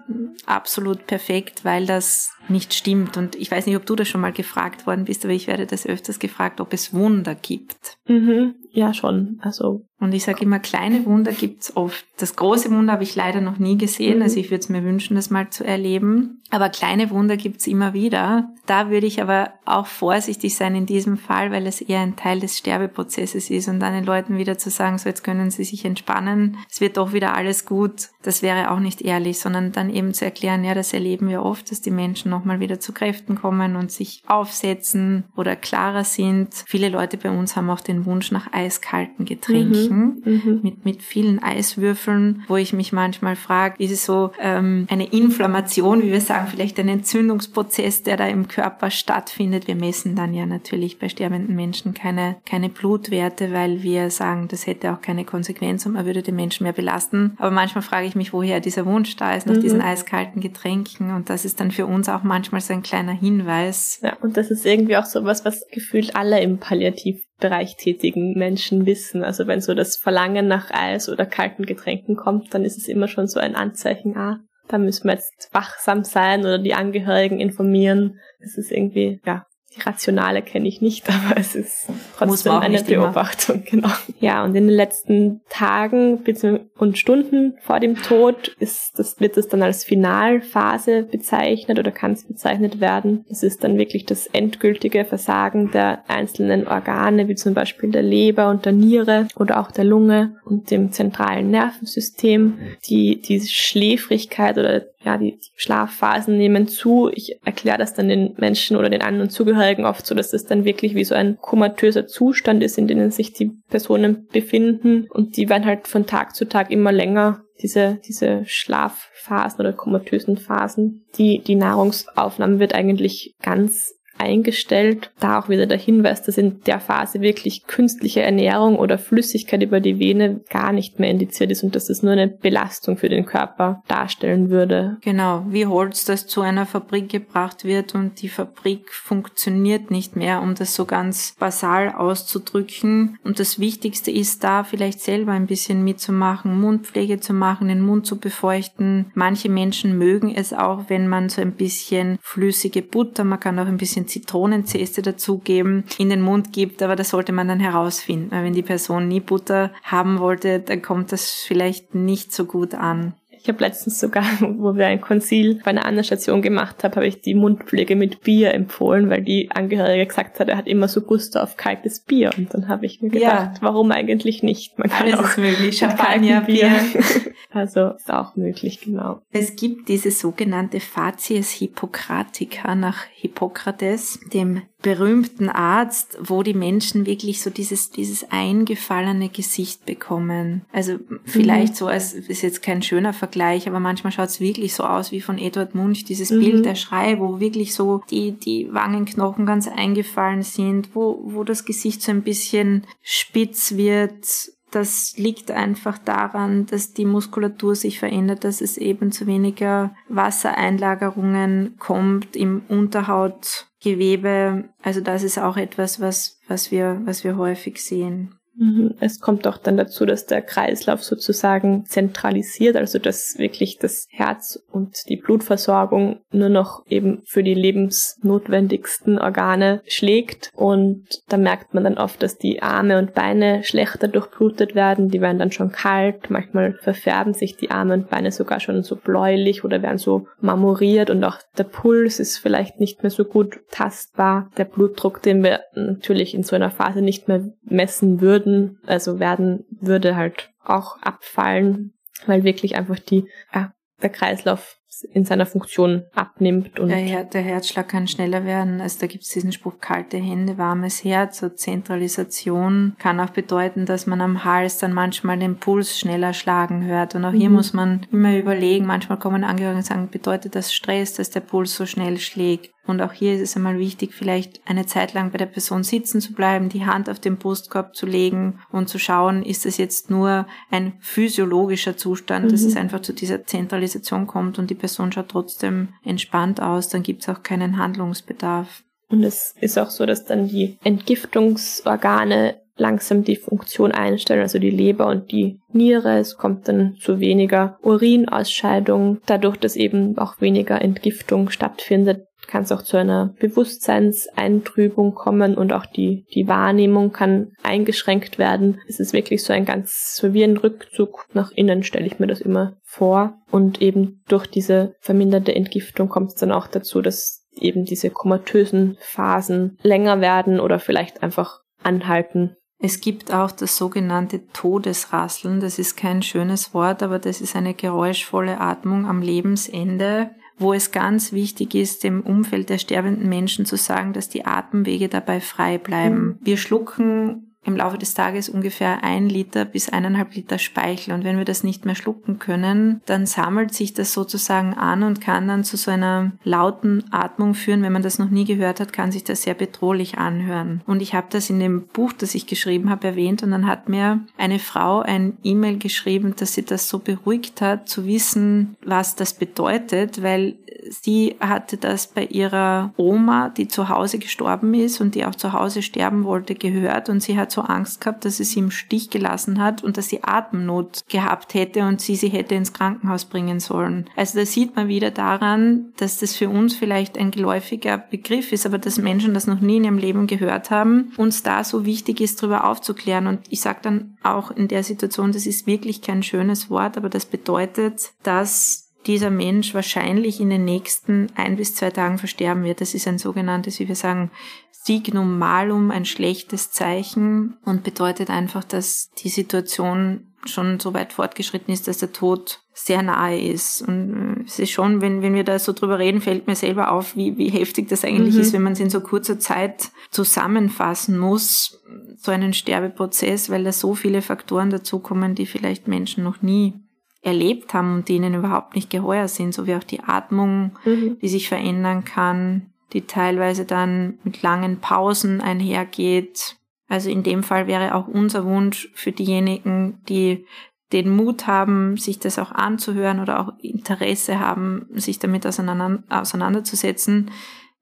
absolut perfekt, weil das nicht stimmt. Und ich weiß nicht, ob du das schon mal gefragt worden bist, aber ich werde das öfters gefragt, ob es Wunder gibt. Mhm. ja schon. Also und ich sage immer, kleine Wunder gibt's oft. Das große Wunder habe ich leider noch nie gesehen. Mhm. Also ich würde es mir wünschen, das mal zu erleben. Aber kleine Wunder gibt's immer wieder. Da würde ich aber auch vorsichtig sein in diesem Fall, weil es eher ein Teil des Sterbeprozesses ist und dann den Leuten wieder zu sagen, so jetzt können sie sich entspannen, es wird doch wieder alles gut, das wäre auch nicht ehrlich, sondern dann eben zu erklären, ja, das erleben wir oft, dass die Menschen nochmal wieder zu Kräften kommen und sich aufsetzen oder klarer sind. Viele Leute bei uns haben auch den Wunsch nach eiskalten Getränken. Mhm mhm. mit, mit vielen Eiswürfeln, wo ich mich manchmal frage, ist es so ähm, eine Inflammation, wie wir sagen, vielleicht ein Entzündungsprozess, der da im Körper stattfindet. Wir messen dann ja natürlich bei sterbenden Menschen keine, keine Blutwerte, weil wir sagen, das hätte auch keine Konsequenz und man würde den Menschen mehr belasten. Aber manchmal frage ich mich, woher dieser Wunsch da ist nach mhm. diesen eiskalten Getränken und das ist dann für uns auch manchmal so ein kleiner Hinweis. Ja, und das ist irgendwie auch so was, was gefühlt alle im Palliativ Bereich tätigen Menschen wissen. Also wenn so das Verlangen nach Eis oder kalten Getränken kommt, dann ist es immer schon so ein Anzeichen, ah, da müssen wir jetzt wachsam sein oder die Angehörigen informieren. Das ist irgendwie, ja, die Rationale kenne ich nicht, aber es ist trotzdem eine Beobachtung, immer. genau. Ja, und in den letzten Tagen und Stunden vor dem Tod ist das, wird es dann als Finalphase bezeichnet oder kann es bezeichnet werden. Es ist dann wirklich das endgültige Versagen der einzelnen Organe, wie zum Beispiel der Leber und der Niere oder auch der Lunge und dem zentralen Nervensystem. Die, die Schläfrigkeit oder ja, die Schlafphasen nehmen zu. Ich erkläre das dann den Menschen oder den anderen Zugehörigen oft so, dass es dann wirklich wie so ein komatöser Zustand ist, in dem sich die Personen befinden und die werden halt von Tag zu Tag immer länger, diese, diese Schlafphasen oder komatösen Phasen. Die, die Nahrungsaufnahme wird eigentlich ganz eingestellt. Da auch wieder der Hinweis, dass in der Phase wirklich künstliche Ernährung oder Flüssigkeit über die Vene gar nicht mehr indiziert ist und dass es nur eine Belastung für den Körper darstellen würde. Genau, wie Holz, das zu einer Fabrik gebracht wird und die Fabrik funktioniert nicht mehr, um das so ganz basal auszudrücken. Und das Wichtigste ist da vielleicht selber ein bisschen mitzumachen, Mundpflege zu machen, den Mund zu befeuchten. Manche Menschen mögen es auch, wenn man so ein bisschen flüssige Butter, man kann auch ein bisschen Zitronenzeste dazugeben, in den Mund gibt, aber das sollte man dann herausfinden. Wenn die Person nie Butter haben wollte, dann kommt das vielleicht nicht so gut an. Ich habe letztens sogar, wo wir ein Konzil bei einer anderen Station gemacht haben, habe ich die Mundpflege mit Bier empfohlen, weil die Angehörige gesagt hat, er hat immer so Gusto auf kaltes Bier. Und dann habe ich mir gedacht, ja. warum eigentlich nicht? Man kann Alles auch ist möglich. Champagner, Bier. also ist auch möglich, genau. Es gibt diese sogenannte Facies Hippocratica nach Hippokrates, dem berühmten Arzt, wo die Menschen wirklich so dieses, dieses eingefallene Gesicht bekommen. Also vielleicht mhm. so, als ist jetzt kein schöner Vergleich, aber manchmal schaut es wirklich so aus wie von Edward Munch, dieses mhm. Bild der Schrei, wo wirklich so die, die Wangenknochen ganz eingefallen sind, wo, wo das Gesicht so ein bisschen spitz wird, das liegt einfach daran, dass die Muskulatur sich verändert, dass es eben zu weniger Wassereinlagerungen kommt im Unterhautgewebe. Also das ist auch etwas, was, was wir, was wir häufig sehen. Es kommt auch dann dazu, dass der Kreislauf sozusagen zentralisiert, also dass wirklich das Herz und die Blutversorgung nur noch eben für die lebensnotwendigsten Organe schlägt. Und da merkt man dann oft, dass die Arme und Beine schlechter durchblutet werden. Die werden dann schon kalt. Manchmal verfärben sich die Arme und Beine sogar schon so bläulich oder werden so marmoriert. Und auch der Puls ist vielleicht nicht mehr so gut tastbar. Der Blutdruck, den wir natürlich in so einer Phase nicht mehr messen würden, würden, also werden, würde halt auch abfallen, weil wirklich einfach die, ja, der Kreislauf in seiner Funktion abnimmt. Und der, der Herzschlag kann schneller werden. Also da gibt es diesen Spruch, kalte Hände, warmes Herz. So Zentralisation kann auch bedeuten, dass man am Hals dann manchmal den Puls schneller schlagen hört. Und auch hier mhm. muss man immer überlegen, manchmal kommen Angehörige und sagen, bedeutet das Stress, dass der Puls so schnell schlägt? Und auch hier ist es einmal wichtig, vielleicht eine Zeit lang bei der Person sitzen zu bleiben, die Hand auf den Brustkorb zu legen und zu schauen, ist es jetzt nur ein physiologischer Zustand, mhm. dass es einfach zu dieser Zentralisation kommt und die Person schaut trotzdem entspannt aus, dann gibt es auch keinen Handlungsbedarf. Und es ist auch so, dass dann die Entgiftungsorgane langsam die Funktion einstellen, also die Leber und die Niere. Es kommt dann zu weniger Urinausscheidung, dadurch, dass eben auch weniger Entgiftung stattfindet kann es auch zu einer Bewusstseinseintrübung kommen und auch die, die Wahrnehmung kann eingeschränkt werden. Es ist wirklich so ein ganz, so wie ein Rückzug nach innen, stelle ich mir das immer vor. Und eben durch diese verminderte Entgiftung kommt es dann auch dazu, dass eben diese komatösen Phasen länger werden oder vielleicht einfach anhalten. Es gibt auch das sogenannte Todesrasseln. Das ist kein schönes Wort, aber das ist eine geräuschvolle Atmung am Lebensende wo es ganz wichtig ist, dem Umfeld der sterbenden Menschen zu sagen, dass die Atemwege dabei frei bleiben. Mhm. Wir schlucken im Laufe des Tages ungefähr ein Liter bis eineinhalb Liter Speichel. Und wenn wir das nicht mehr schlucken können, dann sammelt sich das sozusagen an und kann dann zu so einer lauten Atmung führen. Wenn man das noch nie gehört hat, kann sich das sehr bedrohlich anhören. Und ich habe das in dem Buch, das ich geschrieben habe, erwähnt. Und dann hat mir eine Frau ein E-Mail geschrieben, dass sie das so beruhigt hat, zu wissen, was das bedeutet, weil sie hatte das bei ihrer Oma, die zu Hause gestorben ist und die auch zu Hause sterben wollte, gehört. Und sie hat so Angst gehabt, dass sie sie im Stich gelassen hat und dass sie Atemnot gehabt hätte und sie sie hätte ins Krankenhaus bringen sollen. Also da sieht man wieder daran, dass das für uns vielleicht ein geläufiger Begriff ist, aber dass Menschen das noch nie in ihrem Leben gehört haben, uns da so wichtig ist, darüber aufzuklären. Und ich sage dann auch in der Situation, das ist wirklich kein schönes Wort, aber das bedeutet, dass dieser Mensch wahrscheinlich in den nächsten ein bis zwei Tagen versterben wird. Das ist ein sogenanntes, wie wir sagen, Signum malum, ein schlechtes Zeichen und bedeutet einfach, dass die Situation schon so weit fortgeschritten ist, dass der Tod sehr nahe ist. Und äh, es ist schon, wenn, wenn wir da so drüber reden, fällt mir selber auf, wie, wie heftig das eigentlich mhm. ist, wenn man es in so kurzer Zeit zusammenfassen muss, so einen Sterbeprozess, weil da so viele Faktoren dazukommen, die vielleicht Menschen noch nie erlebt haben und denen überhaupt nicht geheuer sind, so wie auch die Atmung, mhm. die sich verändern kann, die teilweise dann mit langen Pausen einhergeht. Also in dem Fall wäre auch unser Wunsch für diejenigen, die den Mut haben, sich das auch anzuhören oder auch Interesse haben, sich damit auseinander, auseinanderzusetzen,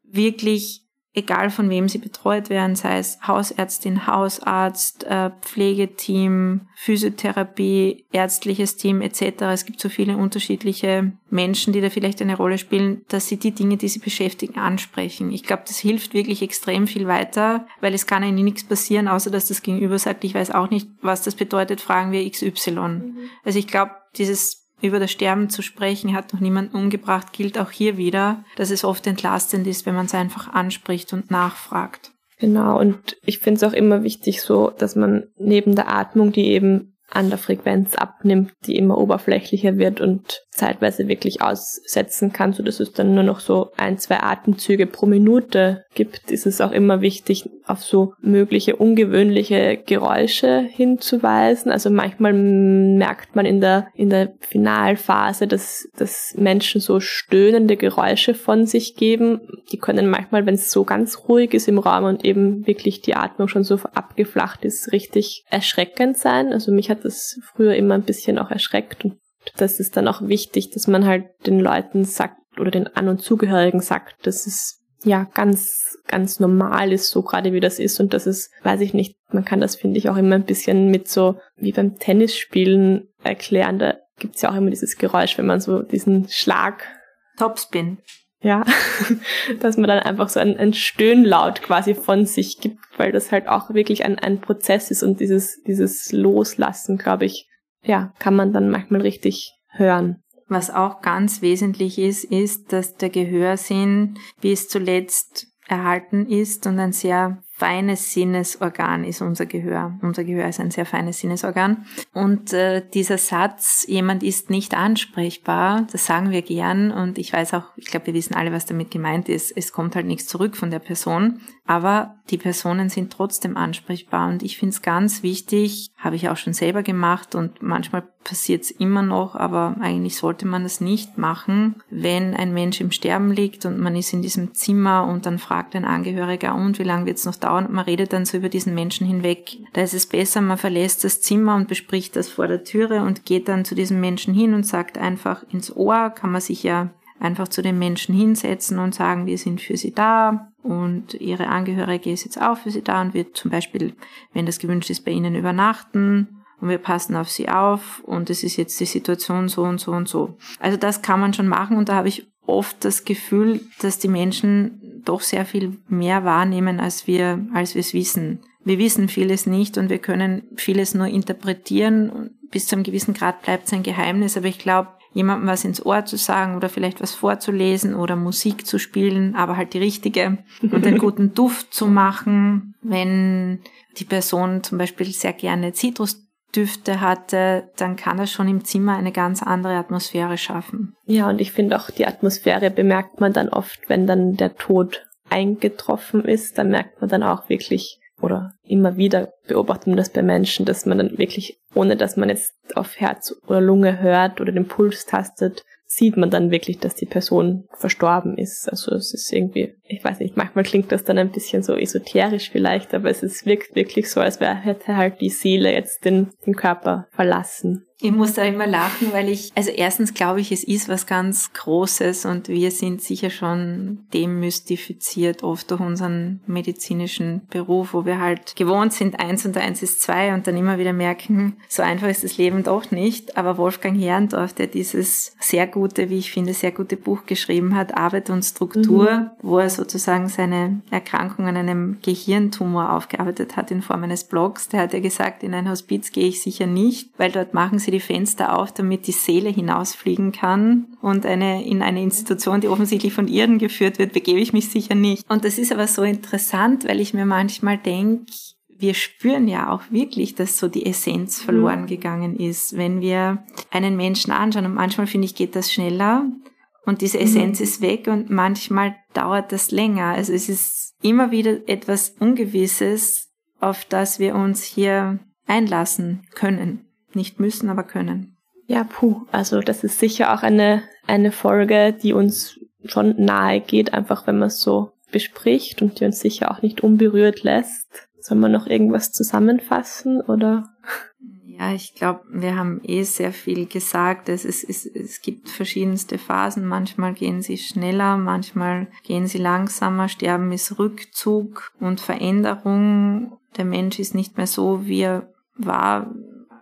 wirklich egal von wem sie betreut werden, sei es Hausärztin, Hausarzt, äh, Pflegeteam, Physiotherapie, ärztliches Team etc. Es gibt so viele unterschiedliche Menschen, die da vielleicht eine Rolle spielen, dass sie die Dinge, die sie beschäftigen, ansprechen. Ich glaube, das hilft wirklich extrem viel weiter, weil es kann ihnen nichts passieren, außer dass das Gegenüber sagt, ich weiß auch nicht, was das bedeutet, fragen wir XY. Mhm. Also ich glaube, dieses über das Sterben zu sprechen, hat noch niemanden umgebracht, gilt auch hier wieder, dass es oft entlastend ist, wenn man es einfach anspricht und nachfragt. Genau, und ich finde es auch immer wichtig so, dass man neben der Atmung, die eben an der Frequenz abnimmt, die immer oberflächlicher wird und zeitweise wirklich aussetzen kann, so dass es dann nur noch so ein, zwei Atemzüge pro Minute gibt, ist es auch immer wichtig, auf so mögliche ungewöhnliche Geräusche hinzuweisen. Also manchmal merkt man in der, in der Finalphase, dass, dass Menschen so stöhnende Geräusche von sich geben. Die können manchmal, wenn es so ganz ruhig ist im Raum und eben wirklich die Atmung schon so abgeflacht ist, richtig erschreckend sein. Also mich hat das früher immer ein bisschen auch erschreckt. Und das ist dann auch wichtig, dass man halt den Leuten sagt oder den An- und Zugehörigen sagt, dass es ja ganz, ganz normal ist, so gerade wie das ist. Und das ist, weiß ich nicht, man kann das, finde ich, auch immer ein bisschen mit so, wie beim Tennisspielen erklären, da gibt's ja auch immer dieses Geräusch, wenn man so diesen Schlag Topspin. Ja, dass man dann einfach so ein, ein Stöhnlaut quasi von sich gibt, weil das halt auch wirklich ein, ein Prozess ist und dieses, dieses Loslassen, glaube ich, ja, kann man dann manchmal richtig hören. Was auch ganz wesentlich ist, ist, dass der Gehörsinn bis zuletzt erhalten ist und ein sehr feines Sinnesorgan ist unser Gehör. Unser Gehör ist ein sehr feines Sinnesorgan. Und äh, dieser Satz, jemand ist nicht ansprechbar, das sagen wir gern. Und ich weiß auch, ich glaube, wir wissen alle, was damit gemeint ist. Es kommt halt nichts zurück von der Person. Aber die Personen sind trotzdem ansprechbar. Und ich finde es ganz wichtig, habe ich auch schon selber gemacht und manchmal passiert es immer noch, aber eigentlich sollte man das nicht machen, wenn ein Mensch im Sterben liegt und man ist in diesem Zimmer und dann fragt ein Angehöriger, und wie lange wird es noch dauern? Dauern man redet dann so über diesen Menschen hinweg. Da ist es besser, man verlässt das Zimmer und bespricht das vor der Türe und geht dann zu diesem Menschen hin und sagt einfach ins Ohr, kann man sich ja einfach zu den Menschen hinsetzen und sagen, wir sind für sie da und ihre Angehörige ist jetzt auch für sie da und wird zum Beispiel, wenn das gewünscht ist, bei ihnen übernachten und wir passen auf sie auf und es ist jetzt die Situation so und so und so. Also das kann man schon machen und da habe ich oft das Gefühl, dass die Menschen doch sehr viel mehr wahrnehmen, als wir, als wir es wissen. Wir wissen vieles nicht und wir können vieles nur interpretieren. Bis zu einem gewissen Grad bleibt es ein Geheimnis, aber ich glaube, jemandem was ins Ohr zu sagen oder vielleicht was vorzulesen oder Musik zu spielen, aber halt die richtige und einen guten Duft zu machen, wenn die Person zum Beispiel sehr gerne Zitrusdüfte hatte, dann kann das schon im Zimmer eine ganz andere Atmosphäre schaffen. Ja, und ich finde auch die Atmosphäre bemerkt man dann oft, wenn dann der Tod eingetroffen ist, dann merkt man dann auch wirklich, oder immer wieder beobachtet man das bei Menschen, dass man dann wirklich, ohne dass man jetzt auf Herz oder Lunge hört oder den Puls tastet, sieht man dann wirklich, dass die Person verstorben ist. Also es ist irgendwie, ich weiß nicht, manchmal klingt das dann ein bisschen so esoterisch vielleicht, aber es ist, wirkt wirklich so, als wäre hätte halt die Seele jetzt den, den Körper verlassen. Ich muss da immer lachen, weil ich, also erstens glaube ich, es ist was ganz Großes und wir sind sicher schon demystifiziert oft durch unseren medizinischen Beruf, wo wir halt gewohnt sind, eins und eins ist zwei und dann immer wieder merken, so einfach ist das Leben doch nicht. Aber Wolfgang Herrndorf, der dieses sehr gute, wie ich finde, sehr gute Buch geschrieben hat, Arbeit und Struktur, mhm. wo er sozusagen seine Erkrankung an einem Gehirntumor aufgearbeitet hat in Form eines Blogs, der hat ja gesagt, in ein Hospiz gehe ich sicher nicht, weil dort machen sie sie die Fenster auf, damit die Seele hinausfliegen kann. Und eine, in eine Institution, die offensichtlich von Irren geführt wird, begebe ich mich sicher nicht. Und das ist aber so interessant, weil ich mir manchmal denke, wir spüren ja auch wirklich, dass so die Essenz mhm. verloren gegangen ist, wenn wir einen Menschen anschauen. Und manchmal finde ich, geht das schneller und diese mhm. Essenz mhm. ist weg und manchmal dauert das länger. Also es ist immer wieder etwas Ungewisses, auf das wir uns hier einlassen können. Nicht müssen, aber können. Ja, puh. Also das ist sicher auch eine, eine Folge, die uns schon nahe geht, einfach wenn man es so bespricht und die uns sicher auch nicht unberührt lässt. Soll man noch irgendwas zusammenfassen oder? Ja, ich glaube, wir haben eh sehr viel gesagt. Es, ist, es, es gibt verschiedenste Phasen. Manchmal gehen sie schneller, manchmal gehen sie langsamer. Sterben ist Rückzug und Veränderung. Der Mensch ist nicht mehr so, wie er war,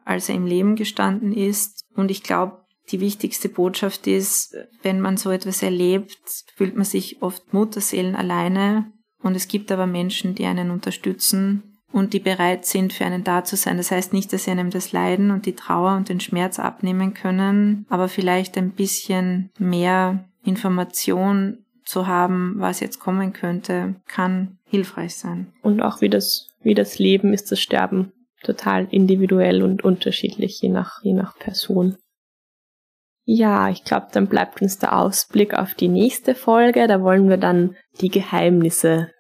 als er im Leben gestanden ist. Und ich glaube, die wichtigste Botschaft ist, wenn man so etwas erlebt, fühlt man sich oft Mutterseelen alleine. Und es gibt aber Menschen, die einen unterstützen und die bereit sind, für einen da zu sein. Das heißt nicht, dass sie einem das Leiden und die Trauer und den Schmerz abnehmen können, aber vielleicht ein bisschen mehr Information zu haben, was jetzt kommen könnte, kann hilfreich sein. Und auch wie das, wie das Leben ist, das Sterben total individuell und unterschiedlich, je nach, je nach Person. Ja, ich glaube, dann bleibt uns der Ausblick auf die nächste Folge. Da wollen wir dann die Geheimnisse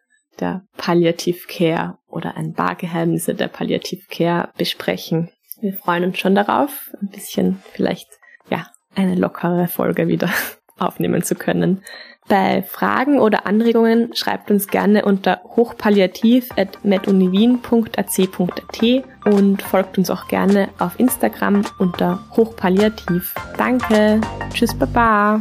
der Palliative Care oder ein paar Geheimnisse der Palliative Care besprechen. Wir freuen uns schon darauf, ein bisschen vielleicht, ja, eine lockere Folge wieder aufnehmen zu können. Bei Fragen oder Anregungen schreibt uns gerne unter hochpalliativ.meduniwien.ac.at und folgt uns auch gerne auf Instagram unter hochpalliativ. Danke, tschüss, baba.